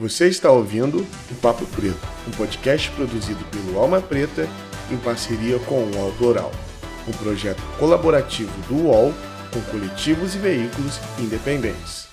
Você está ouvindo o Papo Preto, um podcast produzido pelo Alma Preta em parceria com o Plural, um projeto colaborativo do UOL com coletivos e veículos independentes.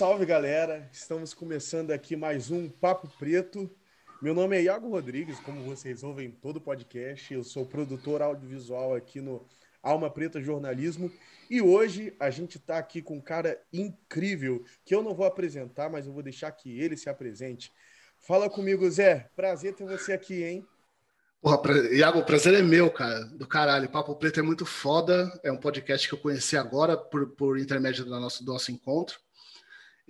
Salve, galera! Estamos começando aqui mais um Papo Preto. Meu nome é Iago Rodrigues, como vocês ouvem em todo podcast. Eu sou produtor audiovisual aqui no Alma Preta Jornalismo. E hoje a gente está aqui com um cara incrível que eu não vou apresentar, mas eu vou deixar que ele se apresente. Fala comigo, Zé. Prazer ter você aqui, hein? Porra, pra... Iago, o prazer é meu, cara. Do caralho. Papo Preto é muito foda. É um podcast que eu conheci agora por, por intermédio do nosso, do nosso encontro.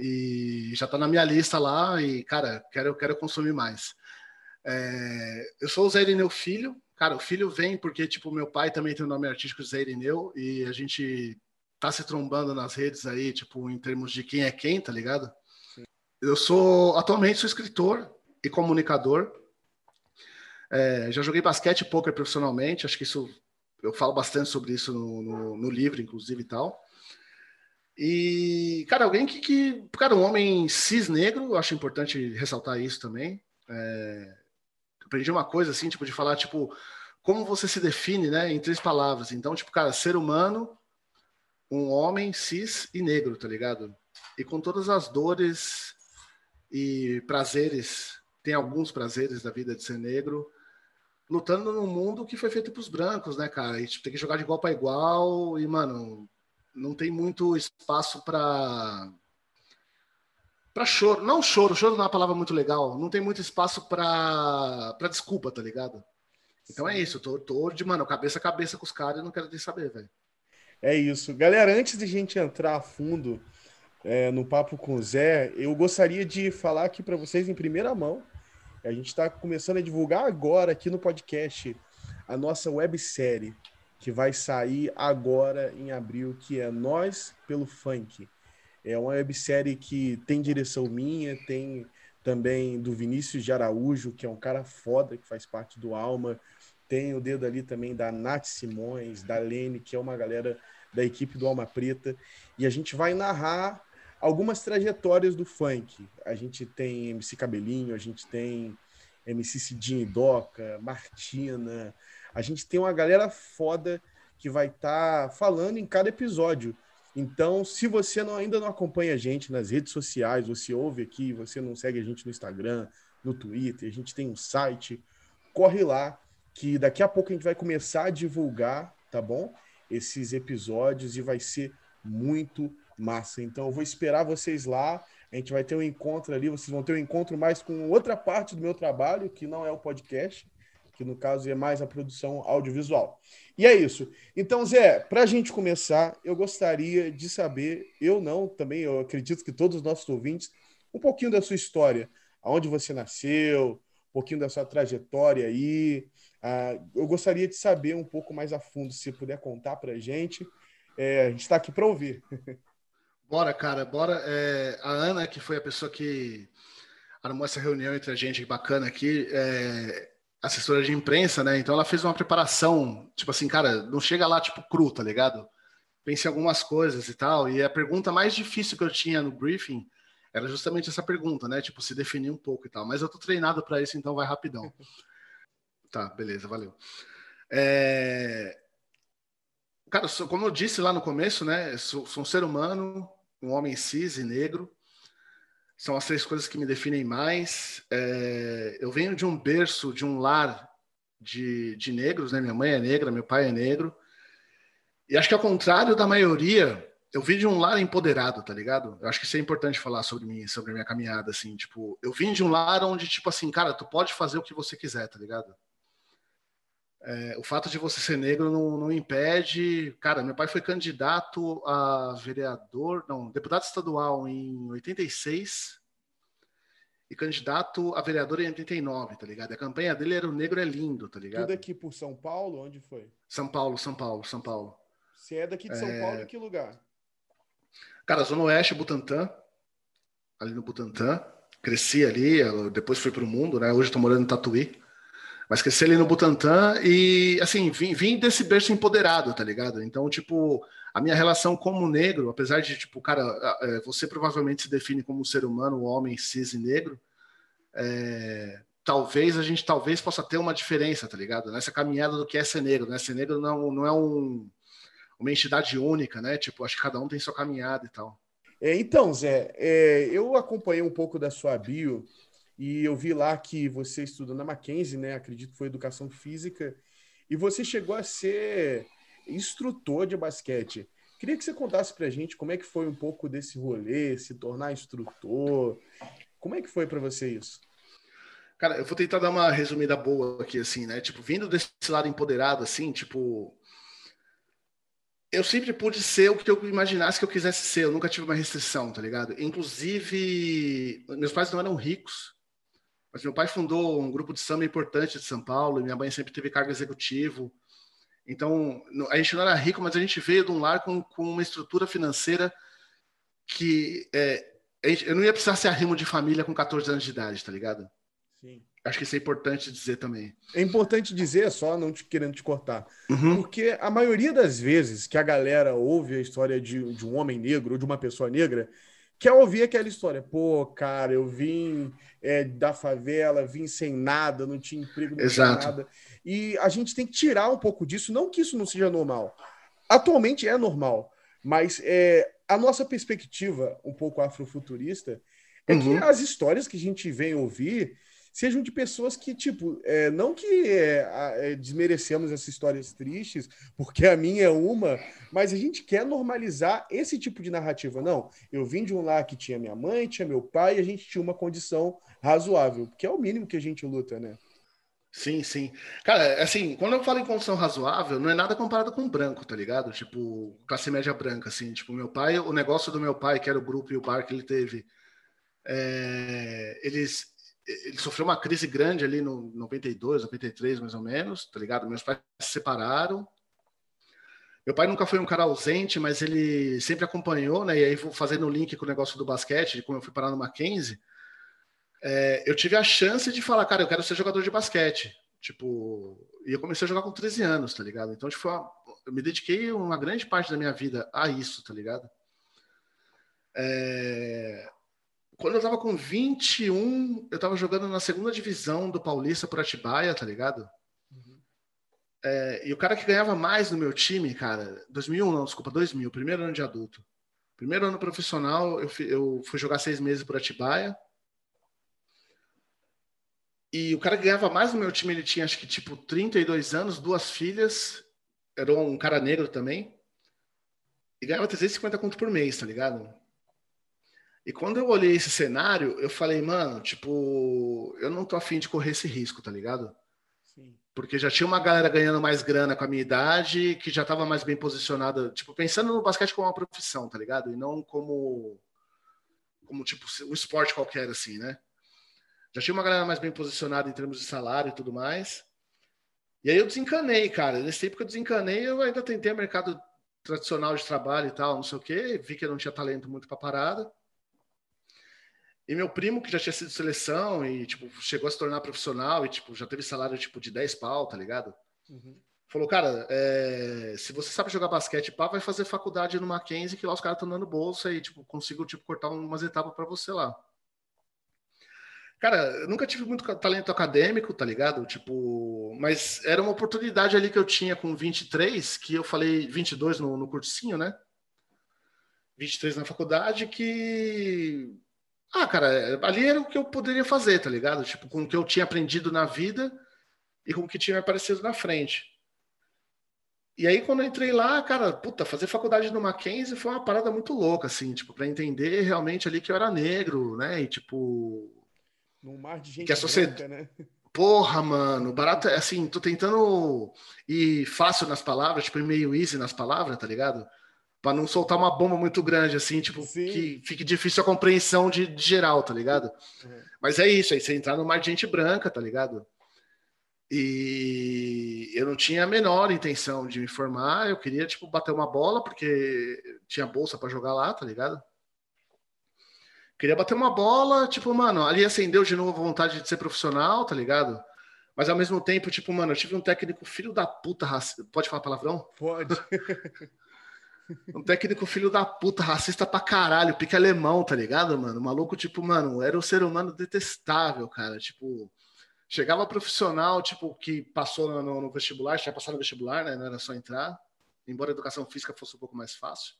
E já está na minha lista lá e, cara, quero, quero consumir mais. É, eu sou o Zé Irineu Filho. Cara, o filho vem porque, tipo, meu pai também tem o nome artístico Zé Irineu e a gente tá se trombando nas redes aí, tipo, em termos de quem é quem, tá ligado? Sim. Eu sou, atualmente, sou escritor e comunicador. É, já joguei basquete e poker profissionalmente, acho que isso, eu falo bastante sobre isso no, no, no livro, inclusive, e tal. E, cara, alguém que, que, Cara, um homem cis negro, acho importante ressaltar isso também. É, aprendi uma coisa assim, tipo, de falar, tipo, como você se define, né, em três palavras. Então, tipo, cara, ser humano, um homem cis e negro, tá ligado? E com todas as dores e prazeres, tem alguns prazeres da vida de ser negro, lutando num mundo que foi feito para os brancos, né, cara? E tipo, tem que jogar de igual para igual e, mano, não tem muito espaço para para choro, não choro, choro não é uma palavra muito legal, não tem muito espaço para para desculpa, tá ligado? Então é isso, eu tô, tô de, mano, cabeça a cabeça com os caras e não quero nem saber, velho. É isso. Galera, antes de a gente entrar a fundo é, no papo com o Zé, eu gostaria de falar aqui para vocês em primeira mão. A gente está começando a divulgar agora aqui no podcast a nossa websérie que vai sair agora em abril, que é Nós pelo Funk. É uma websérie que tem direção minha, tem também do Vinícius de Araújo, que é um cara foda, que faz parte do Alma. Tem o dedo ali também da Nath Simões, da Lene, que é uma galera da equipe do Alma Preta. E a gente vai narrar algumas trajetórias do funk. A gente tem MC Cabelinho, a gente tem MC Cidinho e Doca, Martina, a gente tem uma galera foda que vai estar tá falando em cada episódio. Então, se você não, ainda não acompanha a gente nas redes sociais, você ouve aqui, você não segue a gente no Instagram, no Twitter, a gente tem um site, corre lá, que daqui a pouco a gente vai começar a divulgar, tá bom? Esses episódios e vai ser muito massa. Então, eu vou esperar vocês lá. A gente vai ter um encontro ali, vocês vão ter um encontro mais com outra parte do meu trabalho, que não é o podcast que no caso é mais a produção audiovisual. E é isso. Então, Zé, para a gente começar, eu gostaria de saber, eu não, também, eu acredito que todos os nossos ouvintes, um pouquinho da sua história, aonde você nasceu, um pouquinho da sua trajetória aí. Ah, eu gostaria de saber um pouco mais a fundo, se puder contar para a gente. É, a gente está aqui para ouvir. Bora, cara, bora. É, a Ana, que foi a pessoa que armou essa reunião entre a gente bacana aqui, é, assessora de imprensa, né? Então ela fez uma preparação, tipo assim, cara, não chega lá tipo cru, tá ligado? Pense em algumas coisas e tal. E a pergunta mais difícil que eu tinha no briefing era justamente essa pergunta, né? Tipo, se definir um pouco e tal. Mas eu tô treinado para isso, então vai rapidão. Tá, beleza, valeu. É... Cara, como eu disse lá no começo, né? Sou, sou um ser humano, um homem cis e negro são as três coisas que me definem mais. É, eu venho de um berço, de um lar de, de negros, né? Minha mãe é negra, meu pai é negro. E acho que ao contrário da maioria, eu vim de um lar empoderado, tá ligado? Eu acho que isso é importante falar sobre mim, sobre a minha caminhada, assim, tipo, eu vim de um lar onde, tipo assim, cara, tu pode fazer o que você quiser, tá ligado? É, o fato de você ser negro não, não, impede. Cara, meu pai foi candidato a vereador, não, deputado estadual em 86 e candidato a vereador em 89, tá ligado? A campanha dele era o negro é lindo, tá ligado? Tudo aqui por São Paulo, onde foi? São Paulo, São Paulo, São Paulo. Você é daqui de São é... Paulo, em que lugar? Cara, Zona Oeste, Butantã, ali no Butantã. cresci ali, depois fui para o mundo, né? Hoje estou morando em Tatuí. Mas cresci ali no Butantã e, assim, vim, vim desse berço empoderado, tá ligado? Então, tipo, a minha relação como negro, apesar de, tipo, cara, você provavelmente se define como um ser humano, um homem cis e negro, é, talvez a gente talvez possa ter uma diferença, tá ligado? Nessa caminhada do que é ser negro, né? Ser negro não, não é um, uma entidade única, né? Tipo, acho que cada um tem sua caminhada e tal. É, então, Zé, é, eu acompanhei um pouco da sua bio e eu vi lá que você estudou na Mackenzie, né? Acredito que foi educação física, e você chegou a ser instrutor de basquete. Queria que você contasse pra gente como é que foi um pouco desse rolê, se tornar instrutor. Como é que foi para você isso? Cara, eu vou tentar dar uma resumida boa aqui, assim, né? Tipo, vindo desse lado empoderado, assim, tipo. Eu sempre pude ser o que eu imaginasse que eu quisesse ser, eu nunca tive uma restrição, tá ligado? Inclusive, meus pais não eram ricos, mas meu pai fundou um grupo de samba importante de São Paulo, e minha mãe sempre teve cargo executivo. Então, a gente não era rico, mas a gente veio de um lar com, com uma estrutura financeira que é, eu não ia precisar ser arrimo de família com 14 anos de idade, tá ligado? Sim. Acho que isso é importante dizer também. É importante dizer, só não te querendo te cortar, uhum. porque a maioria das vezes que a galera ouve a história de, de um homem negro ou de uma pessoa negra, quer ouvir aquela história. Pô, cara, eu vim é, da favela, vim sem nada, não tinha emprego, não Exato. tinha nada. E a gente tem que tirar um pouco disso, não que isso não seja normal. Atualmente é normal, mas é, a nossa perspectiva um pouco afrofuturista é uhum. que as histórias que a gente vem ouvir sejam de pessoas que, tipo, é, não que é, é, desmerecemos essas histórias tristes, porque a minha é uma, mas a gente quer normalizar esse tipo de narrativa. Não, eu vim de um lar que tinha minha mãe, tinha meu pai, e a gente tinha uma condição razoável, que é o mínimo que a gente luta, né? Sim, sim. Cara, assim, quando eu falo em condição razoável, não é nada comparado com branco, tá ligado? Tipo, classe média branca, assim. Tipo, meu pai, o negócio do meu pai, que era o grupo e o bar que ele teve, é, eles ele sofreu uma crise grande ali no 92, 93, mais ou menos, tá ligado? Meus pais se separaram. Meu pai nunca foi um cara ausente, mas ele sempre acompanhou, né? E aí, fazendo o link com o negócio do basquete, de como eu fui parar no Mackenzie, é, eu tive a chance de falar, cara, eu quero ser jogador de basquete. Tipo, e eu comecei a jogar com 13 anos, tá ligado? Então, tipo, eu me dediquei uma grande parte da minha vida a isso, tá ligado? É, quando eu tava com 21, eu tava jogando na segunda divisão do Paulista por Atibaia, tá ligado? Uhum. É, e o cara que ganhava mais no meu time, cara, 2001 não, desculpa, 2000, primeiro ano de adulto. Primeiro ano profissional, eu fui, eu fui jogar seis meses por Atibaia. E o cara que ganhava mais no meu time, ele tinha acho que tipo 32 anos, duas filhas, era um cara negro também. E ganhava 350 conto por mês, tá ligado? E quando eu olhei esse cenário, eu falei, mano, tipo, eu não tô afim de correr esse risco, tá ligado? Sim. Porque já tinha uma galera ganhando mais grana com a minha idade, que já tava mais bem posicionada, tipo, pensando no basquete como uma profissão, tá ligado? E não como, como tipo, um esporte qualquer, assim, né? Já tinha uma galera mais bem posicionada em termos de salário e tudo mais. E aí eu desencanei, cara. Nesse tempo que eu desencanei, eu ainda tentei mercado tradicional de trabalho e tal, não sei o quê. Vi que eu não tinha talento muito pra parada. E meu primo, que já tinha sido seleção e, tipo, chegou a se tornar profissional e, tipo, já teve salário, tipo, de 10 pau, tá ligado? Uhum. Falou, cara, é, se você sabe jogar basquete, pá, vai fazer faculdade no Mackenzie, que lá os caras estão dando bolsa e, tipo, consigo, tipo, cortar umas etapas para você lá. Cara, eu nunca tive muito talento acadêmico, tá ligado? Tipo, mas era uma oportunidade ali que eu tinha com 23, que eu falei 22 no, no cursinho, né? 23 na faculdade, que ah, cara, ali era o que eu poderia fazer, tá ligado? Tipo, com o que eu tinha aprendido na vida e com o que tinha aparecido na frente. E aí, quando eu entrei lá, cara, puta, fazer faculdade no Mackenzie foi uma parada muito louca, assim, tipo, para entender realmente ali que eu era negro, né? E, tipo. Num mar de gente que a sociedade... né? Porra, mano, barato é assim, tô tentando ir fácil nas palavras, tipo, meio easy nas palavras, tá ligado? Para não soltar uma bomba muito grande, assim, tipo, Sim. que fique difícil a compreensão de, de geral, tá ligado? Uhum. Mas é isso, aí você entrar no mar de gente branca, tá ligado? E eu não tinha a menor intenção de me formar, eu queria, tipo, bater uma bola, porque tinha bolsa para jogar lá, tá ligado? Queria bater uma bola, tipo, mano, ali acendeu de novo a vontade de ser profissional, tá ligado? Mas ao mesmo tempo, tipo, mano, eu tive um técnico filho da puta racista. Pode falar palavrão? Pode. um técnico filho da puta, racista pra caralho, pique alemão, tá ligado, mano? O maluco, tipo, mano, era um ser humano detestável, cara. Tipo, chegava profissional, tipo, que passou no, no vestibular, tinha passado no vestibular, né? Não era só entrar. Embora a educação física fosse um pouco mais fácil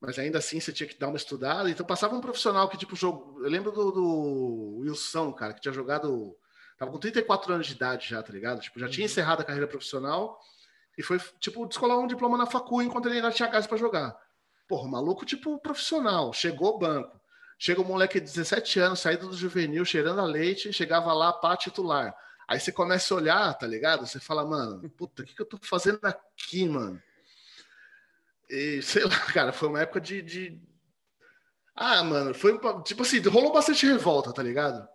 mas ainda assim você tinha que dar uma estudada. Então passava um profissional que, tipo, jogo. Eu lembro do, do Wilson, cara, que tinha jogado. Tava com 34 anos de idade já, tá ligado? Tipo, já tinha uhum. encerrado a carreira profissional e foi, tipo, descolar um diploma na facu enquanto ele ainda tinha gás para jogar. Porra, maluco, tipo, profissional. Chegou banco. Chega um moleque de 17 anos, saído do juvenil, cheirando a leite, chegava lá, pá, titular. Aí você começa a olhar, tá ligado? Você fala, mano, puta, o que, que eu tô fazendo aqui, mano? E, sei lá, cara, foi uma época de, de... Ah, mano, foi tipo assim, rolou bastante revolta, tá ligado?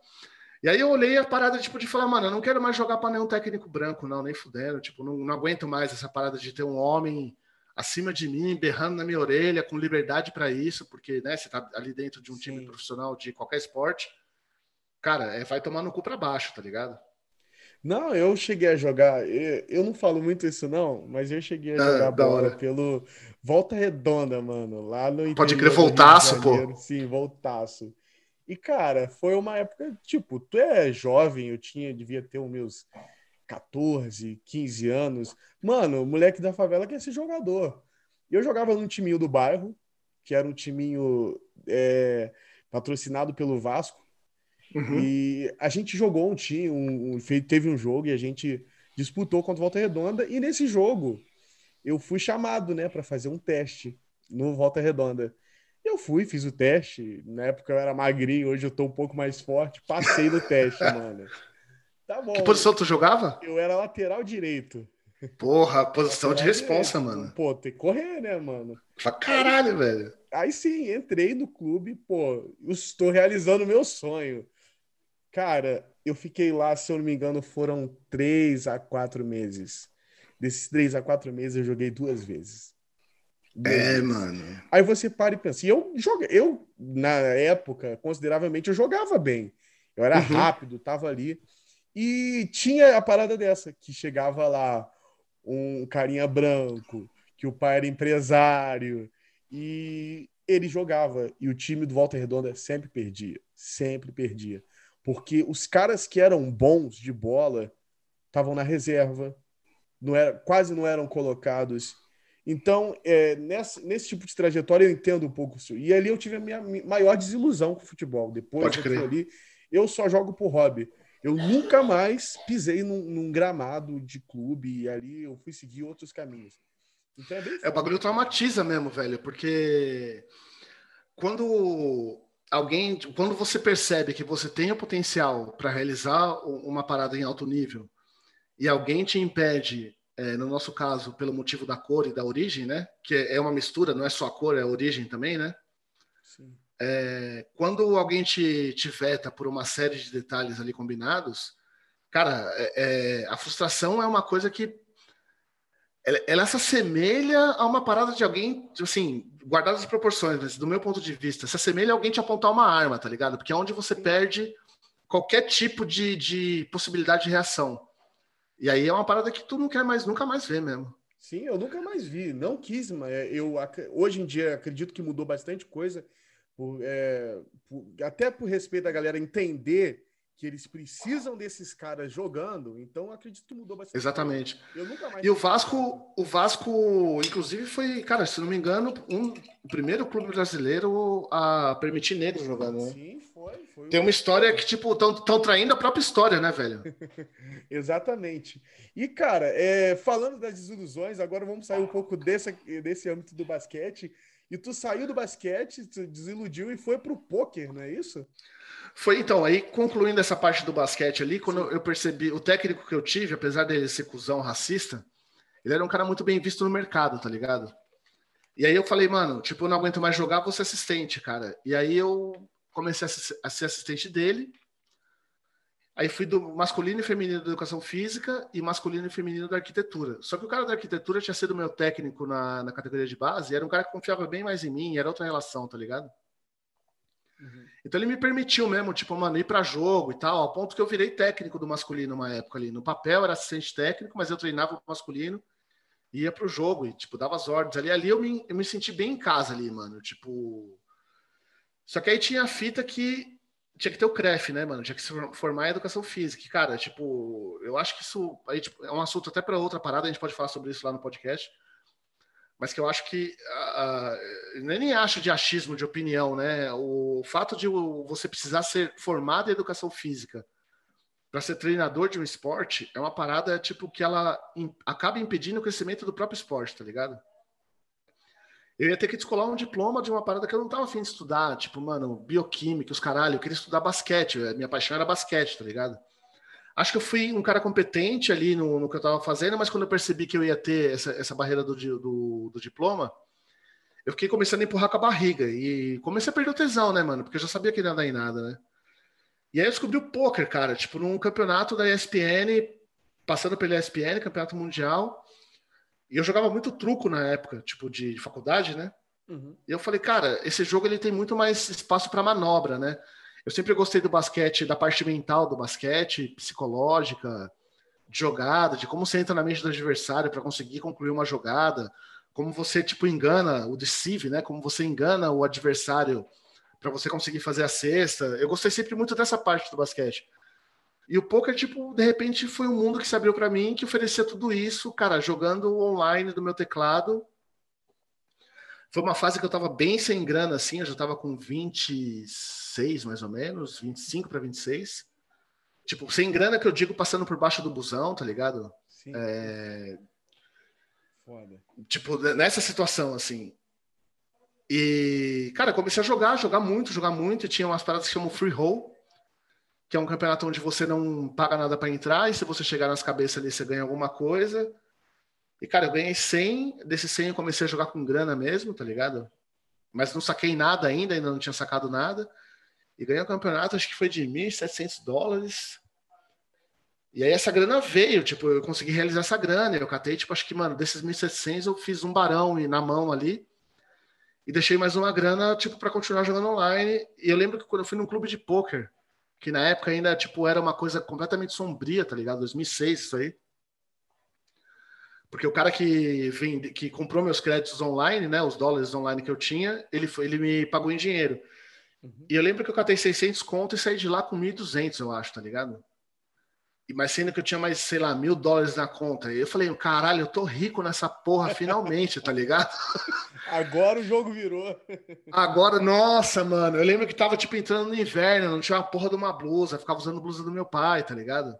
E aí eu olhei a parada, tipo, de falar, mano, eu não quero mais jogar para nenhum técnico branco, não, nem fudendo. Tipo, não, não aguento mais essa parada de ter um homem acima de mim, berrando na minha orelha, com liberdade para isso, porque, né, você tá ali dentro de um Sim. time profissional de qualquer esporte. Cara, é, vai tomar no cu pra baixo, tá ligado? Não, eu cheguei a jogar. Eu não falo muito isso, não, mas eu cheguei a ah, jogar ah, bola pelo Volta Redonda, mano. Lá no Pode crer, voltaço, pô. Sim, voltaço. E, cara, foi uma época, tipo, tu é jovem, eu tinha, devia ter os meus 14, 15 anos. Mano, o moleque da favela quer ser jogador. Eu jogava num timinho do bairro, que era um timinho é, patrocinado pelo Vasco. Uhum. E a gente jogou um time, um, um, teve um jogo e a gente disputou contra o Volta Redonda. E nesse jogo eu fui chamado, né, para fazer um teste no Volta Redonda. Eu fui, fiz o teste. Na época eu era magrinho, hoje eu tô um pouco mais forte. Passei no teste, mano. Tá bom. Que posição tu jogava? Eu era lateral direito. Porra, posição de responsa, mano. Pô, tem que correr, né, mano? Pra caralho, aí, velho. Aí sim, entrei no clube, pô, estou realizando o meu sonho. Cara, eu fiquei lá, se eu não me engano, foram três a quatro meses. Desses três a quatro meses, eu joguei duas vezes. É, mano. Aí você para e pensa. E eu joguei, eu, na época, consideravelmente, eu jogava bem. Eu era uhum. rápido, tava ali. E tinha a parada dessa, que chegava lá um carinha branco, que o pai era empresário, e ele jogava. E o time do Volta Redonda sempre perdia. Sempre perdia porque os caras que eram bons de bola estavam na reserva, não era, quase não eram colocados. Então, é, nessa, nesse tipo de trajetória, eu entendo um pouco isso. E ali eu tive a minha maior desilusão com o futebol. Depois ali, eu só jogo por hobby. Eu nunca mais pisei num, num, gramado de clube e ali eu fui seguir outros caminhos. Então é, é o bagulho traumatiza mesmo, velho, porque quando alguém, quando você percebe que você tem o potencial para realizar uma parada em alto nível e alguém te impede, é, no nosso caso, pelo motivo da cor e da origem, né? Que é uma mistura, não é só a cor, é a origem também, né? É, quando alguém te, te veta por uma série de detalhes ali combinados, cara, é, é a frustração é uma coisa que ela, ela se assemelha a uma parada de alguém, assim, guardadas as proporções, mas do meu ponto de vista, se assemelha a alguém te apontar uma arma, tá ligado? Porque é onde você perde qualquer tipo de, de possibilidade de reação. E aí é uma parada que tu não quer mais, nunca mais ver mesmo. Sim, eu nunca mais vi, não quis, mas eu hoje em dia acredito que mudou bastante coisa, por, é, por, até por respeito da galera entender que eles precisam desses caras jogando, então acredito que mudou bastante. Exatamente. e o Vasco, o Vasco, inclusive, foi, cara, se não me engano, um, o primeiro clube brasileiro a permitir negros jogando, né? Sim, foi. Tem uma história que, tipo, estão traindo a própria história, né, velho? Exatamente. E, cara, é, falando das desilusões, agora vamos sair um pouco desse, desse âmbito do basquete. E tu saiu do basquete, tu desiludiu e foi pro poker, não é isso? Foi então, aí concluindo essa parte do basquete ali, quando Sim. eu percebi, o técnico que eu tive, apesar dele ser cuzão racista, ele era um cara muito bem visto no mercado, tá ligado? E aí eu falei, mano, tipo, eu não aguento mais jogar, vou ser assistente, cara. E aí eu comecei a ser assistente dele. Aí fui do masculino e feminino da educação física e masculino e feminino da arquitetura. Só que o cara da arquitetura tinha sido meu técnico na, na categoria de base, era um cara que confiava bem mais em mim, era outra relação, tá ligado? Uhum. Então ele me permitiu mesmo, tipo, mano, ir para jogo e tal, ao ponto que eu virei técnico do masculino uma época ali. No papel era assistente técnico, mas eu treinava o masculino, ia pro jogo e, tipo, dava as ordens ali. Ali eu me, eu me senti bem em casa ali, mano. Tipo. Só que aí tinha a fita que tinha que ter o CREF, né, mano? Tinha que se formar em educação física. Cara, tipo, eu acho que isso aí, tipo, é um assunto até para outra parada, a gente pode falar sobre isso lá no podcast mas que eu acho que uh, nem acho de achismo de opinião, né? O fato de você precisar ser formado em educação física para ser treinador de um esporte é uma parada tipo que ela acaba impedindo o crescimento do próprio esporte, tá ligado? Eu ia ter que descolar um diploma de uma parada que eu não tava afim de estudar, tipo, mano, bioquímica, os caralho, eu queria estudar basquete, minha paixão era basquete, tá ligado? Acho que eu fui um cara competente ali no, no que eu estava fazendo, mas quando eu percebi que eu ia ter essa, essa barreira do, do, do, diploma, eu fiquei começando a empurrar com a barriga. E comecei a perder o tesão, né, mano? Porque eu já sabia que não ia dar em nada, né? E aí eu descobri o poker, cara, tipo, num campeonato da ESPN, passando pela ESPN, campeonato mundial. E eu jogava muito truco na época, tipo, de, de faculdade, né? Uhum. E eu falei, cara, esse jogo ele tem muito mais espaço para manobra, né? Eu sempre gostei do basquete, da parte mental do basquete, psicológica, de jogada, de como você entra na mente do adversário para conseguir concluir uma jogada, como você tipo engana o deceive, né? Como você engana o adversário para você conseguir fazer a cesta. Eu gostei sempre muito dessa parte do basquete. E o poker, tipo, de repente foi um mundo que se abriu para mim, que oferecia tudo isso, cara, jogando online do meu teclado foi uma fase que eu tava bem sem grana, assim, eu já tava com 26, mais ou menos, 25 para 26. Tipo, sem grana que eu digo passando por baixo do busão, tá ligado? Sim. É... Foda. Tipo, nessa situação, assim. E, cara, comecei a jogar, jogar muito, jogar muito. E tinha umas paradas que chamam free roll, que é um campeonato onde você não paga nada para entrar, e se você chegar nas cabeças ali, você ganha alguma coisa. E, cara, eu ganhei 100, desses 100 eu comecei a jogar com grana mesmo, tá ligado? Mas não saquei nada ainda, ainda não tinha sacado nada. E ganhei o campeonato, acho que foi de 1.700 dólares. E aí essa grana veio, tipo, eu consegui realizar essa grana. Eu catei, tipo, acho que, mano, desses 1.700 eu fiz um barão na mão ali. E deixei mais uma grana, tipo, para continuar jogando online. E eu lembro que quando eu fui num clube de poker, que na época ainda, tipo, era uma coisa completamente sombria, tá ligado? 2006, isso aí. Porque o cara que, vende, que comprou meus créditos online, né, os dólares online que eu tinha, ele, foi, ele me pagou em dinheiro. Uhum. E eu lembro que eu catei 600 conto e saí de lá com 1.200, eu acho, tá ligado? E, mas sendo que eu tinha mais, sei lá, mil dólares na conta. E eu falei, caralho, eu tô rico nessa porra finalmente, tá ligado? Agora o jogo virou. Agora, nossa, mano. Eu lembro que tava, tipo, entrando no inverno, não tinha uma porra de uma blusa, ficava usando blusa do meu pai, tá ligado?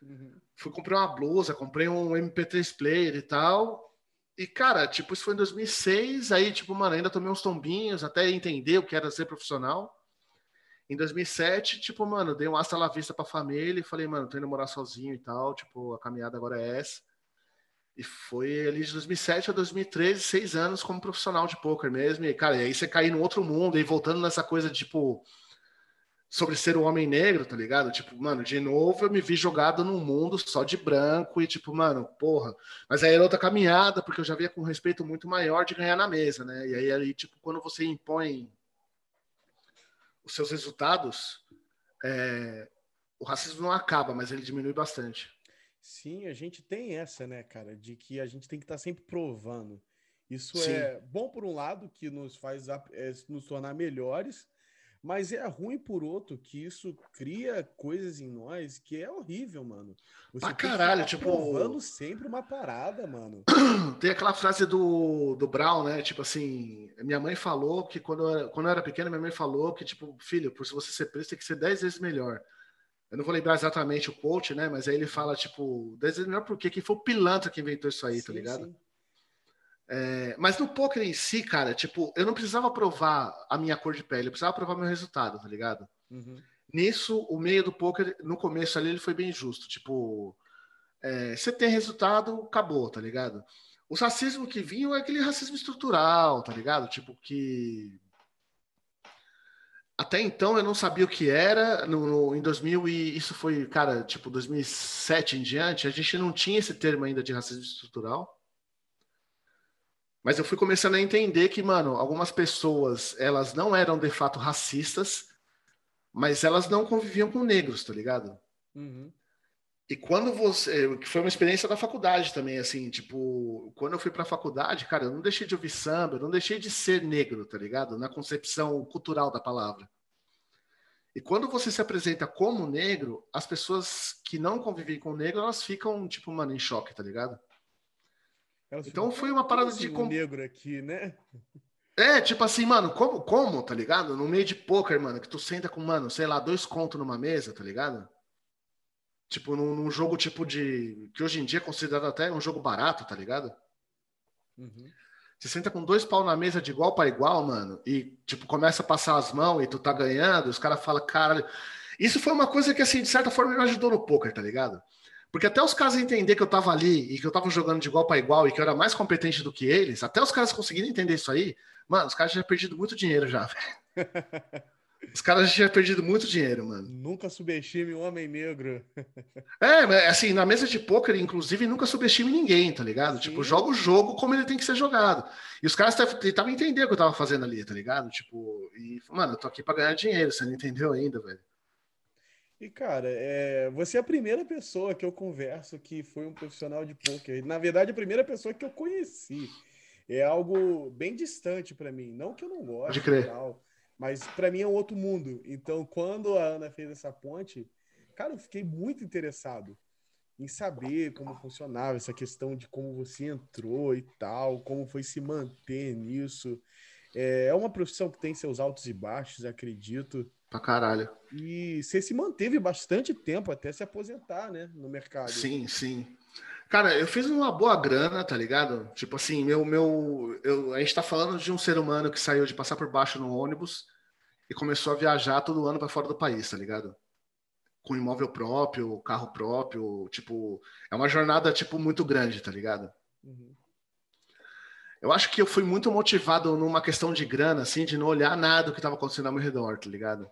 Uhum fui comprar uma blusa, comprei um MP3 player e tal. E, cara, tipo, isso foi em 2006. Aí, tipo, mano, ainda tomei uns tombinhos até entender o que era ser profissional. Em 2007, tipo, mano, dei um hasta la vista pra família e falei, mano, tô indo morar sozinho e tal. Tipo, a caminhada agora é essa. E foi ali de 2007 a 2013, seis anos como profissional de poker mesmo. E, cara, e aí você cair no outro mundo e voltando nessa coisa tipo, sobre ser um homem negro, tá ligado? Tipo, mano, de novo eu me vi jogado num mundo só de branco e tipo, mano, porra. Mas aí era outra caminhada, porque eu já via com respeito muito maior de ganhar na mesa, né? E aí, aí tipo, quando você impõe os seus resultados, é... o racismo não acaba, mas ele diminui bastante. Sim, a gente tem essa, né, cara, de que a gente tem que estar tá sempre provando. Isso Sim. é bom por um lado, que nos faz é, nos tornar melhores, mas é ruim por outro que isso cria coisas em nós que é horrível, mano. Você pra caralho, tipo. Provando sempre uma parada, mano. Tem aquela frase do, do Brown, né? Tipo assim, minha mãe falou que quando eu, era, quando eu era pequeno, minha mãe falou que, tipo, filho, por se você ser preso, tem que ser dez vezes melhor. Eu não vou lembrar exatamente o quote, né? Mas aí ele fala, tipo, dez vezes melhor porque quem foi o pilantra que inventou isso aí, tá sim, tá ligado? Sim. É, mas no poker em si, cara, tipo, eu não precisava provar a minha cor de pele, eu precisava provar meu resultado, tá ligado? Uhum. Nisso, o meio do poker, no começo ali, ele foi bem justo. Tipo, é, você tem resultado, acabou, tá ligado? O racismo que vinha é aquele racismo estrutural, tá ligado? Tipo, que. Até então eu não sabia o que era. No, no, em 2000, e isso foi, cara, tipo, 2007 em diante, a gente não tinha esse termo ainda de racismo estrutural. Mas eu fui começando a entender que, mano, algumas pessoas, elas não eram de fato racistas, mas elas não conviviam com negros, tá ligado? Uhum. E quando você. Que foi uma experiência da faculdade também, assim, tipo, quando eu fui pra faculdade, cara, eu não deixei de ouvir samba, eu não deixei de ser negro, tá ligado? Na concepção cultural da palavra. E quando você se apresenta como negro, as pessoas que não convivem com negro, elas ficam, tipo, mano, em choque, tá ligado? Elas então foi uma parada assim, de. Com... negro aqui, né? É, tipo assim, mano, como, como, tá ligado? No meio de poker, mano, que tu senta com, mano, sei lá, dois contos numa mesa, tá ligado? Tipo, num, num, jogo tipo de. que hoje em dia é considerado até um jogo barato, tá ligado? Uhum. Você senta com dois pau na mesa de igual para igual, mano, e, tipo, começa a passar as mãos e tu tá ganhando, os caras falam, caralho. Isso foi uma coisa que, assim, de certa forma me ajudou no poker, tá ligado? Porque até os caras entender que eu tava ali e que eu tava jogando de igual para igual e que eu era mais competente do que eles, até os caras conseguirem entender isso aí, mano, os caras já perdido muito dinheiro já, velho. Os caras já tinham perdido muito dinheiro, mano. Nunca subestime o homem negro. é, assim, na mesa de pôquer, inclusive, nunca subestime ninguém, tá ligado? Sim. Tipo, joga o jogo como ele tem que ser jogado. E os caras tentavam entender o que eu tava fazendo ali, tá ligado? Tipo, e, mano, eu tô aqui pra ganhar dinheiro, você não entendeu ainda, velho. E, cara, é, você é a primeira pessoa que eu converso que foi um profissional de pôquer. Na verdade, a primeira pessoa que eu conheci. É algo bem distante para mim. Não que eu não goste. Crer. Tal, mas para mim é um outro mundo. Então, quando a Ana fez essa ponte, cara, eu fiquei muito interessado em saber como funcionava essa questão de como você entrou e tal, como foi se manter nisso. É, é uma profissão que tem seus altos e baixos, acredito. Pra caralho. E você se manteve bastante tempo até se aposentar, né, no mercado. Sim, sim. Cara, eu fiz uma boa grana, tá ligado? Tipo assim, meu, meu, eu, a gente tá falando de um ser humano que saiu de passar por baixo no ônibus e começou a viajar todo ano para fora do país, tá ligado? Com imóvel próprio, carro próprio, tipo, é uma jornada tipo muito grande, tá ligado? Uhum. Eu acho que eu fui muito motivado numa questão de grana, assim, de não olhar nada que estava acontecendo ao meu redor, tá ligado?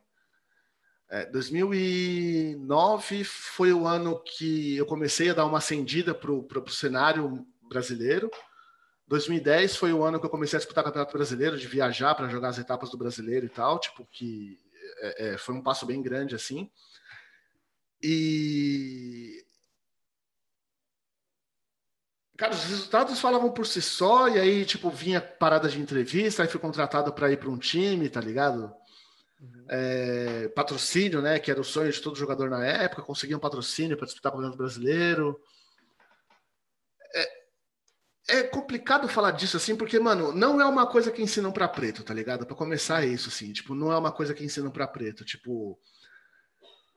É, 2009 foi o ano que eu comecei a dar uma acendida pro, pro cenário brasileiro. 2010 foi o ano que eu comecei a disputar o Campeonato Brasileiro, de viajar para jogar as etapas do Brasileiro e tal, tipo, que é, é, foi um passo bem grande, assim. E... Cara, os resultados falavam por si só, e aí, tipo, vinha parada de entrevista, aí fui contratado para ir para um time, tá ligado? Uhum. É, patrocínio, né, que era o sonho de todo jogador na época, consegui um patrocínio para disputar o Campeonato Brasileiro é complicado falar disso assim, porque, mano, não é uma coisa que ensinam para preto, tá ligado? Para começar é isso, assim, tipo, não é uma coisa que ensinam para preto, tipo,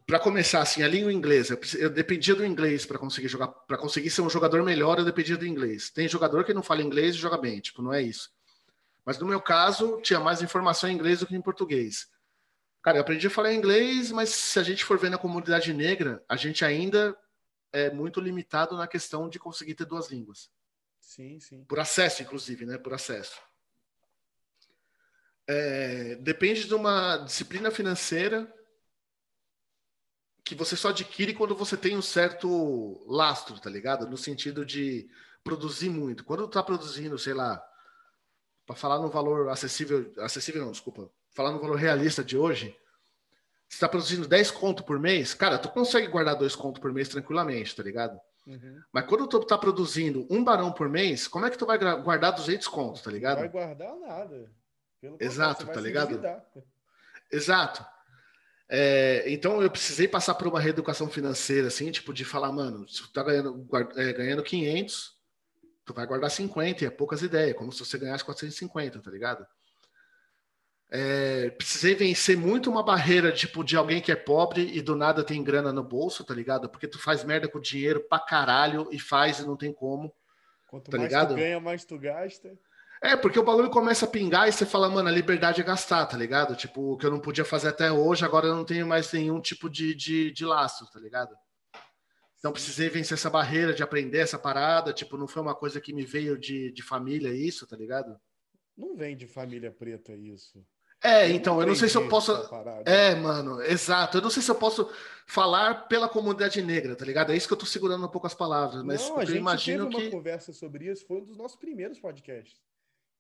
para começar assim, a língua inglesa, eu dependia do inglês para conseguir jogar, para conseguir ser um jogador melhor, eu dependia do inglês. Tem jogador que não fala inglês e joga bem, tipo, não é isso. Mas no meu caso, tinha mais informação em inglês do que em português. Cara, eu aprendi a falar inglês, mas se a gente for ver na comunidade negra, a gente ainda é muito limitado na questão de conseguir ter duas línguas. Sim, sim. Por acesso, inclusive, né? Por acesso. É, depende de uma disciplina financeira que você só adquire quando você tem um certo lastro, tá ligado? No sentido de produzir muito. Quando tá produzindo, sei lá, para falar no valor acessível, acessível não, desculpa, falar no valor realista de hoje, você tá produzindo 10 conto por mês, cara, tu consegue guardar dois conto por mês tranquilamente, tá ligado? Uhum. Mas quando tu tá produzindo um barão por mês, como é que tu vai guardar 200 contos, tá ligado? Não vai guardar nada. Pelo Exato, tá ligado? Exato. É, então eu precisei passar por uma reeducação financeira, assim, tipo, de falar, mano, se tu tá ganhando, é, ganhando 500, tu vai guardar 50, e é poucas ideias, como se você ganhasse 450, tá ligado? É, precisei vencer muito uma barreira, tipo, de alguém que é pobre e do nada tem grana no bolso, tá ligado? Porque tu faz merda com dinheiro pra caralho e faz e não tem como. Quanto tá mais ligado? tu ganha, mais tu gasta. É, porque o bagulho começa a pingar e você fala, mano, a liberdade é gastar, tá ligado? Tipo, o que eu não podia fazer até hoje, agora eu não tenho mais nenhum tipo de, de, de laço, tá ligado? Então precisei vencer essa barreira de aprender essa parada, tipo, não foi uma coisa que me veio de, de família isso, tá ligado? Não vem de família preta isso. É, então, eu não sei se eu posso. É, mano, exato. Eu não sei se eu posso falar pela comunidade negra, tá ligado? É isso que eu tô segurando um pouco as palavras. Mas não, a gente imagino teve que... uma conversa sobre isso, foi um dos nossos primeiros podcasts.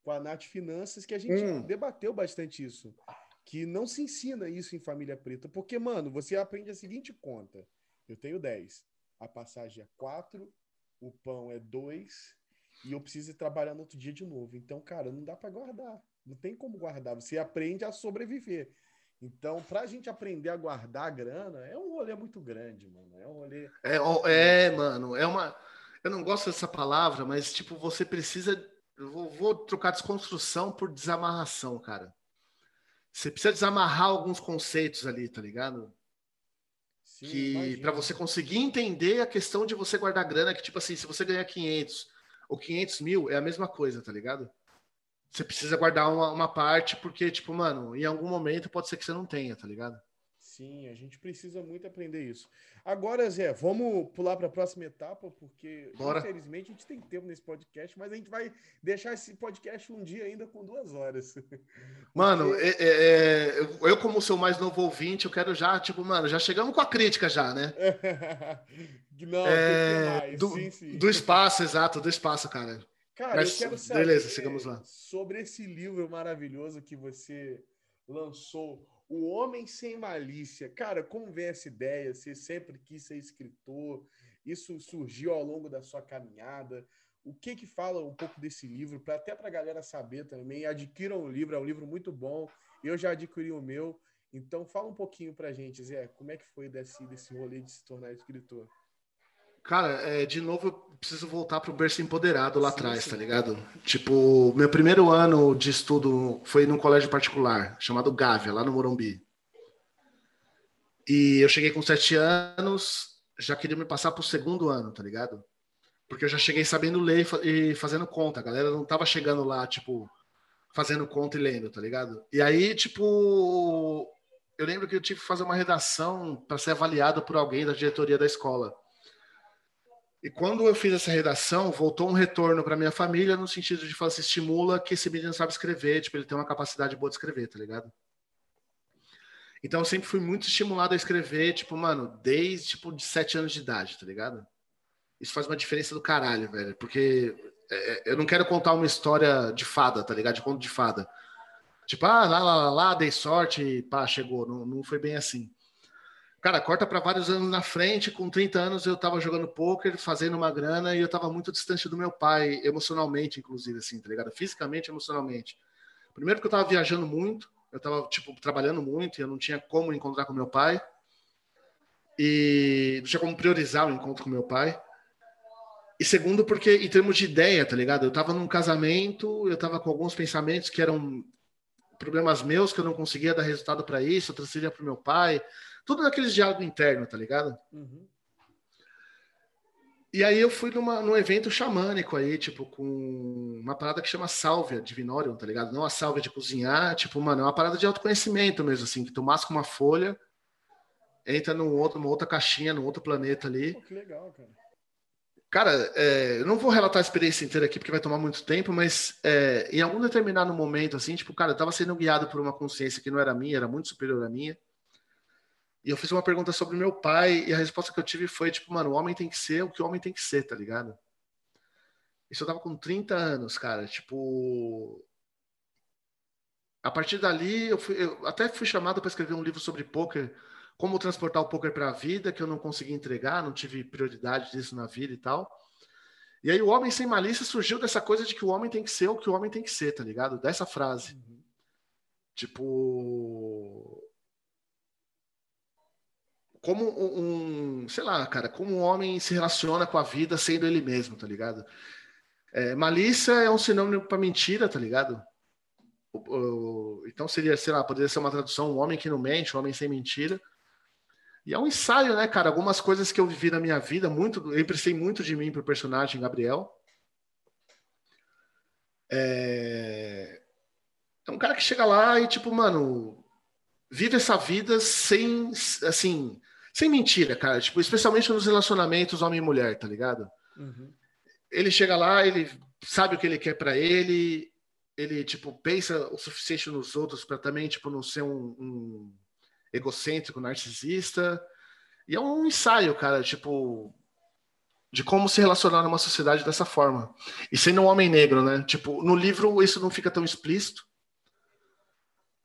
com a Nath Finanças, que a gente hum. debateu bastante isso. Que não se ensina isso em família preta. Porque, mano, você aprende a seguinte conta. Eu tenho 10. A passagem é 4, o pão é 2 e eu preciso ir trabalhar no outro dia de novo. Então, cara, não dá para guardar. Não tem como guardar. Você aprende a sobreviver. Então, para a gente aprender a guardar a grana, é um rolê muito grande, mano. É um rolê. É, é mano, é uma. Eu não gosto dessa palavra, mas, tipo, você precisa. Eu vou, vou trocar desconstrução por desamarração, cara. Você precisa desamarrar alguns conceitos ali, tá ligado? Sim, que para você conseguir entender a questão de você guardar grana, que tipo assim, se você ganhar 500 ou 500 mil, é a mesma coisa, tá ligado? Você precisa guardar uma, uma parte, porque, tipo, mano, em algum momento pode ser que você não tenha, tá ligado? Sim, a gente precisa muito aprender isso. Agora, Zé, vamos pular para a próxima etapa, porque Bora. infelizmente a gente tem tempo nesse podcast, mas a gente vai deixar esse podcast um dia ainda com duas horas. Mano, porque... é, é, é eu, como seu mais novo ouvinte, eu quero já, tipo, mano, já chegamos com a crítica já, né? Não, é, do, sim, sim. do espaço, exato, do espaço, cara. Cara, Mas, eu quero saber beleza, chegamos lá. sobre esse livro maravilhoso que você lançou, O Homem Sem Malícia. Cara, como vem essa ideia? Você sempre quis ser escritor? Isso surgiu ao longo da sua caminhada? O que que fala um pouco desse livro, para até para a galera saber também? Adquiram o livro, é um livro muito bom. Eu já adquiri o meu. Então, fala um pouquinho para gente, Zé, como é que foi desse, desse rolê de se tornar escritor? Cara, é, de novo eu preciso voltar pro berço empoderado lá atrás, tá ligado? Tipo, meu primeiro ano de estudo foi num colégio particular, chamado Gávea, lá no Morumbi. E eu cheguei com sete anos, já queria me passar pro segundo ano, tá ligado? Porque eu já cheguei sabendo ler e fazendo conta. A galera não tava chegando lá, tipo, fazendo conta e lendo, tá ligado? E aí, tipo, eu lembro que eu tive que fazer uma redação para ser avaliado por alguém da diretoria da escola. E quando eu fiz essa redação, voltou um retorno para minha família no sentido de falar assim, estimula que esse menino sabe escrever, tipo, ele tem uma capacidade boa de escrever, tá ligado? Então eu sempre fui muito estimulado a escrever, tipo, mano, desde tipo de sete anos de idade, tá ligado? Isso faz uma diferença do caralho, velho, porque é, é eu não quero contar uma história de fada, tá ligado? De conto de fada. Tipo, ah, lá, lá, lá, lá dei sorte pá, chegou. Não, não foi bem assim. Cara, corta para vários anos na frente, com 30 anos eu tava jogando poker, fazendo uma grana e eu tava muito distante do meu pai, emocionalmente, inclusive, assim, tá ligado? Fisicamente, emocionalmente. Primeiro que eu tava viajando muito, eu tava, tipo, trabalhando muito e eu não tinha como encontrar com meu pai. E não tinha como priorizar o encontro com meu pai. E segundo, porque em termos de ideia, tá ligado? Eu tava num casamento, eu tava com alguns pensamentos que eram problemas meus, que eu não conseguia dar resultado para isso, eu transferia pro meu pai tudo naqueles diálogo interno, tá ligado? Uhum. E aí eu fui numa, num evento xamânico aí, tipo, com uma parada que chama Sálvia Divinorium, tá ligado? Não a sálvia de cozinhar, tipo, mano, é uma parada de autoconhecimento mesmo, assim, que tu masca uma folha, entra num outro, numa outra caixinha, num outro planeta ali. Pô, que legal, cara. Cara, é, eu não vou relatar a experiência inteira aqui porque vai tomar muito tempo, mas é, em algum determinado momento, assim, tipo, cara, eu tava sendo guiado por uma consciência que não era minha, era muito superior à minha. E eu fiz uma pergunta sobre meu pai, e a resposta que eu tive foi, tipo, mano, o homem tem que ser o que o homem tem que ser, tá ligado? Isso eu tava com 30 anos, cara. Tipo. A partir dali, eu, fui, eu até fui chamado para escrever um livro sobre poker, como transportar o poker para a vida, que eu não consegui entregar, não tive prioridade disso na vida e tal. E aí o homem sem malícia surgiu dessa coisa de que o homem tem que ser o que o homem tem que ser, tá ligado? Dessa frase. Uhum. Tipo, como um, sei lá, cara, como um homem se relaciona com a vida sendo ele mesmo, tá ligado? É, malícia é um sinônimo para mentira, tá ligado? O, o, então seria, sei lá, poderia ser uma tradução, um homem que não mente, um homem sem mentira. E é um ensaio, né, cara? Algumas coisas que eu vivi na minha vida, muito, eu emprestei muito de mim pro personagem Gabriel. É... é um cara que chega lá e, tipo, mano, vive essa vida sem, assim, sem mentira, cara. Tipo, especialmente nos relacionamentos homem e mulher, tá ligado? Uhum. Ele chega lá, ele sabe o que ele quer para ele, ele, tipo, pensa o suficiente nos outros para também, tipo, não ser um, um, egocêntrico, narcisista. E é um ensaio, cara, tipo... de como se relacionar numa sociedade dessa forma. E sendo um homem negro, né? Tipo, no livro isso não fica tão explícito.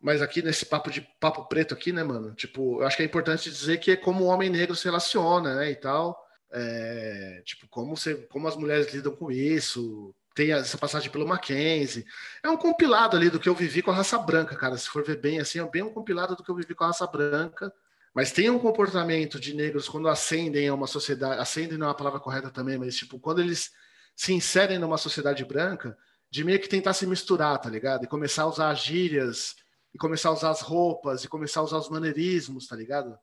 Mas aqui nesse papo de papo preto aqui, né, mano? Tipo, eu acho que é importante dizer que é como o homem negro se relaciona, né, e tal. É, tipo, como, você, como as mulheres lidam com isso. Tem essa passagem pelo Mackenzie. É um compilado ali do que eu vivi com a raça branca, cara. Se for ver bem assim, é bem um compilado do que eu vivi com a raça branca mas tem um comportamento de negros quando ascendem a uma sociedade, ascendem não é a palavra correta também, mas tipo, quando eles se inserem numa sociedade branca, de meio que tentar se misturar, tá ligado? E começar a usar as gírias, e começar a usar as roupas, e começar a usar os maneirismos, tá ligado?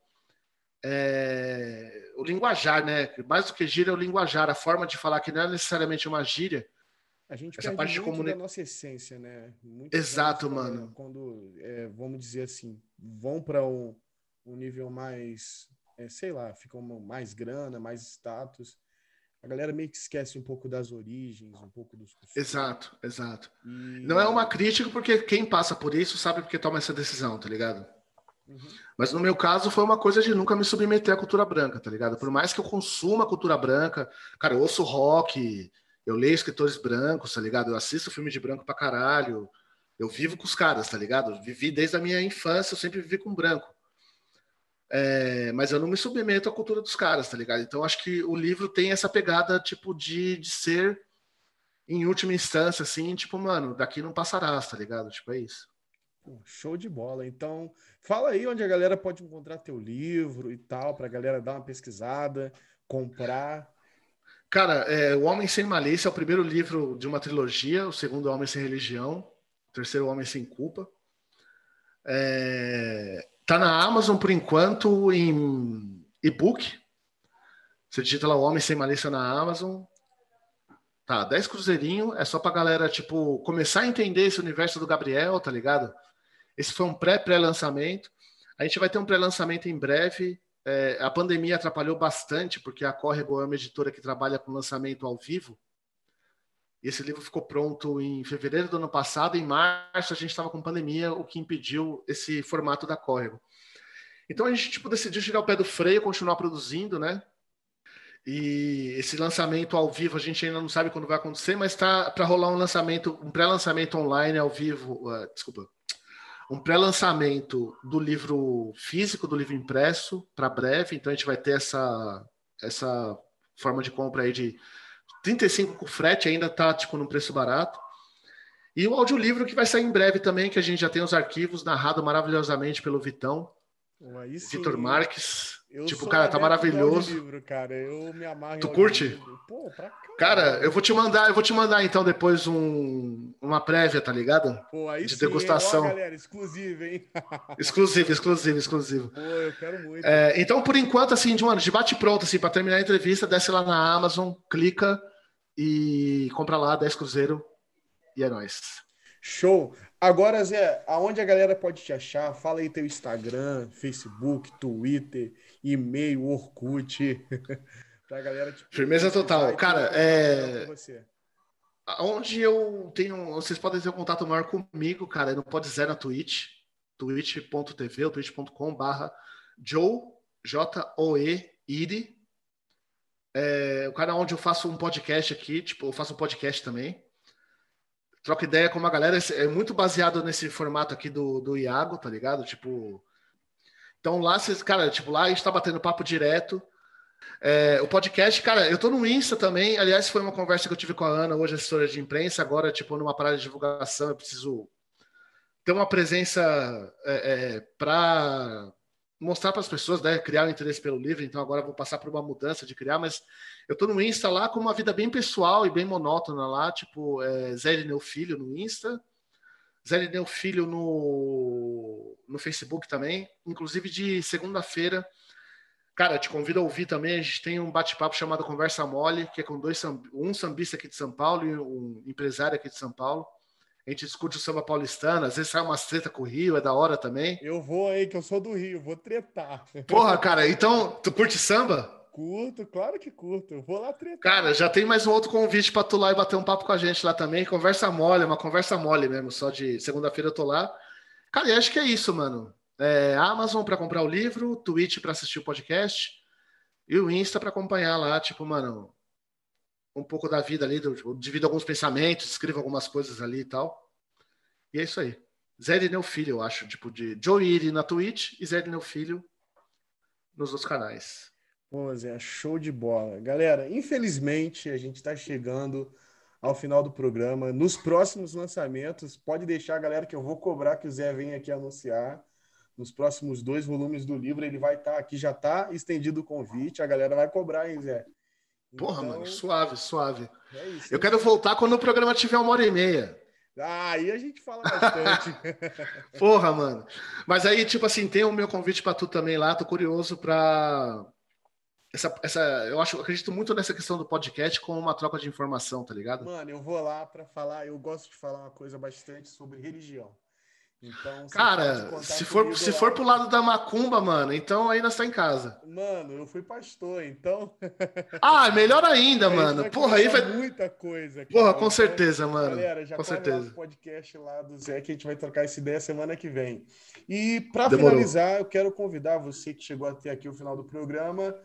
É... O linguajar, né? Mais do que gíria, é o linguajar, a forma de falar que não é necessariamente uma gíria. A gente essa parte de comunica... da nossa essência, né? Muito Exato, mano. Quando, é, vamos dizer assim, vão para um um nível mais, é, sei lá, fica mais grana, mais status. A galera meio que esquece um pouco das origens, um pouco dos costumes. Exato, exato. E... Não é uma crítica, porque quem passa por isso sabe porque toma essa decisão, tá ligado? Uhum. Mas no meu caso foi uma coisa de nunca me submeter à cultura branca, tá ligado? Por mais que eu consuma a cultura branca, cara, eu ouço rock, eu leio escritores brancos, tá ligado? Eu assisto filme de branco pra caralho. Eu vivo com os caras, tá ligado? Eu vivi desde a minha infância, eu sempre vivi com branco. É, mas eu não me submeto à cultura dos caras, tá ligado? Então acho que o livro tem essa pegada, tipo, de, de ser, em última instância, assim, tipo, mano, daqui não passarás, tá ligado? Tipo, é isso. Show de bola. Então, fala aí onde a galera pode encontrar teu livro e tal, pra galera dar uma pesquisada, comprar. Cara, é, O Homem Sem Malícia é o primeiro livro de uma trilogia, o segundo Homem Sem Religião, o terceiro Homem Sem Culpa. É, Tá na Amazon por enquanto em e-book. Você digita lá o Homem Sem Malícia na Amazon. Tá, 10 cruzeirinho. É só pra galera, tipo, começar a entender esse universo do Gabriel, tá ligado? Esse foi um pré-pré-lançamento. A gente vai ter um pré-lançamento em breve. É, a pandemia atrapalhou bastante, porque a Corrego é uma editora que trabalha com lançamento ao vivo. Esse livro ficou pronto em fevereiro do ano passado. Em março a gente estava com pandemia, o que impediu esse formato da Córrego. Então a gente tipo, decidiu tirar o pé do freio, continuar produzindo, né? E esse lançamento ao vivo a gente ainda não sabe quando vai acontecer, mas está para rolar um lançamento, um pré-lançamento online ao vivo. Uh, desculpa, um pré-lançamento do livro físico, do livro impresso, para breve. Então a gente vai ter essa essa forma de compra aí de 35 com frete ainda tá tipo num preço barato. E o audiolivro que vai sair em breve também, que a gente já tem os arquivos narrado maravilhosamente pelo Vitão. Vitor Marques. Eu tipo, cara, tá maravilhoso. Livro, cara. Eu me amarro tu curte? Pô, pra cara, eu vou te mandar, eu vou te mandar então depois um, uma prévia, tá ligado? Pô, aí de sim, degustação. Ó, galera, exclusivo, hein? exclusivo, exclusivo, exclusivo. Pô, eu quero muito. É, então, por enquanto, assim, de, mano, de bate pronto, assim, para terminar a entrevista, desce lá na Amazon, clica e compra lá 10 Cruzeiro e é nóis. Show! Agora, Zé, aonde a galera pode te achar? Fala aí teu Instagram, Facebook, Twitter, e-mail, Orkut. pra galera te... Firmeza total. Cara, é. Onde eu tenho. Vocês podem ter um contato maior comigo, cara, não pode ser na Twitch, twitch.tv ou twitch.com/barra Joe, J-O-E, Iri, é, o canal onde eu faço um podcast aqui, tipo, eu faço um podcast também. Troca ideia com uma galera, é muito baseado nesse formato aqui do, do Iago, tá ligado? Tipo. Então lá, vocês, cara, tipo, lá a gente tá batendo papo direto. É, o podcast, cara, eu tô no Insta também. Aliás, foi uma conversa que eu tive com a Ana, hoje assessora de imprensa. Agora, tipo, numa parada de divulgação, eu preciso ter uma presença é, é, para mostrar para as pessoas, né, criar um interesse pelo livro. Então agora vou passar por uma mudança de criar, mas eu estou no Insta lá com uma vida bem pessoal e bem monótona lá, tipo é, Zé Irineu Filho no Insta, Zé Irineu Filho no, no Facebook também, inclusive de segunda-feira. Cara, te convido a ouvir também. A gente tem um bate-papo chamado Conversa Mole, que é com dois um sambista aqui de São Paulo e um empresário aqui de São Paulo a gente discute o samba paulistano, às vezes sai umas treta com o Rio, é da hora também. Eu vou aí, que eu sou do Rio, vou tretar. Porra, cara, então, tu curte samba? Curto, claro que curto. Eu vou lá tretar. Cara, já tem mais um outro convite para tu lá e bater um papo com a gente lá também. Conversa mole, uma conversa mole mesmo, só de segunda-feira eu tô lá. Cara, eu acho que é isso, mano. É, Amazon para comprar o livro, Twitch para assistir o podcast e o Insta para acompanhar lá, tipo, mano, um pouco da vida ali, divido alguns pensamentos, escrevo algumas coisas ali e tal. E é isso aí. Zé Irineu Filho, eu acho, tipo de Joe Iri na Twitch e Zé Irineu Filho nos outros canais. Pô, Zé, show de bola. Galera, infelizmente a gente está chegando ao final do programa. Nos próximos lançamentos, pode deixar, galera, que eu vou cobrar que o Zé venha aqui anunciar. Nos próximos dois volumes do livro, ele vai estar tá aqui, já está estendido o convite. A galera vai cobrar, hein, Zé? Porra, então, mano, suave, suave. É isso, eu quero voltar quando o programa tiver uma hora e meia. Ah, aí a gente fala bastante. Porra, mano. Mas aí, tipo assim, tem o meu convite para tu também lá. Tô curioso para essa, essa, eu acho, eu acredito muito nessa questão do podcast como uma troca de informação, tá ligado? Mano, eu vou lá para falar, eu gosto de falar uma coisa bastante sobre religião. Então, cara, se for se lá. for pro lado da macumba, mano, então aí nós tá em casa. Mano, eu fui pastor, então. ah, melhor ainda, mano. Porra, aí vai muita coisa. Cara. Porra, com certeza, mano. Galera, já com certeza. podcast lá do Zé que a gente vai trocar essa ideia semana que vem. E para finalizar, eu quero convidar você que chegou até aqui o final do programa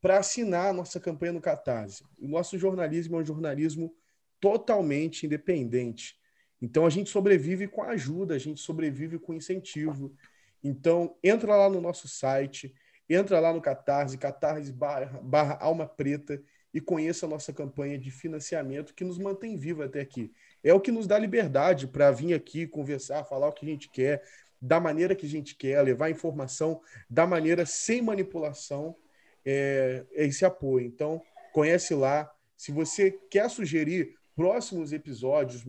para assinar a nossa campanha no Catarse. O nosso jornalismo é um jornalismo totalmente independente. Então a gente sobrevive com ajuda, a gente sobrevive com incentivo. Então entra lá no nosso site, entra lá no Catarse, Catarse barra, barra Alma Preta e conheça a nossa campanha de financiamento que nos mantém vivo até aqui. É o que nos dá liberdade para vir aqui conversar, falar o que a gente quer, da maneira que a gente quer, levar informação da maneira sem manipulação é, é, esse apoio. Então, conhece lá. Se você quer sugerir próximos episódios,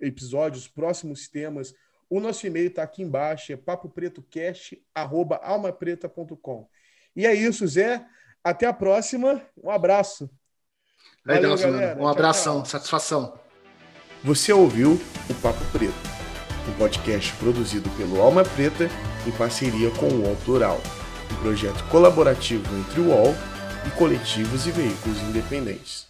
episódios, próximos temas, o nosso e-mail está aqui embaixo, é papopretocast.almapreta.com. E é isso, Zé. Até a próxima. Um abraço. Legal, Valeu. Um abração, tchau, tchau. satisfação. Você ouviu o Papo Preto, um podcast produzido pelo Alma Preta em parceria com o UOL Plural um projeto colaborativo entre o UOL e coletivos e veículos independentes.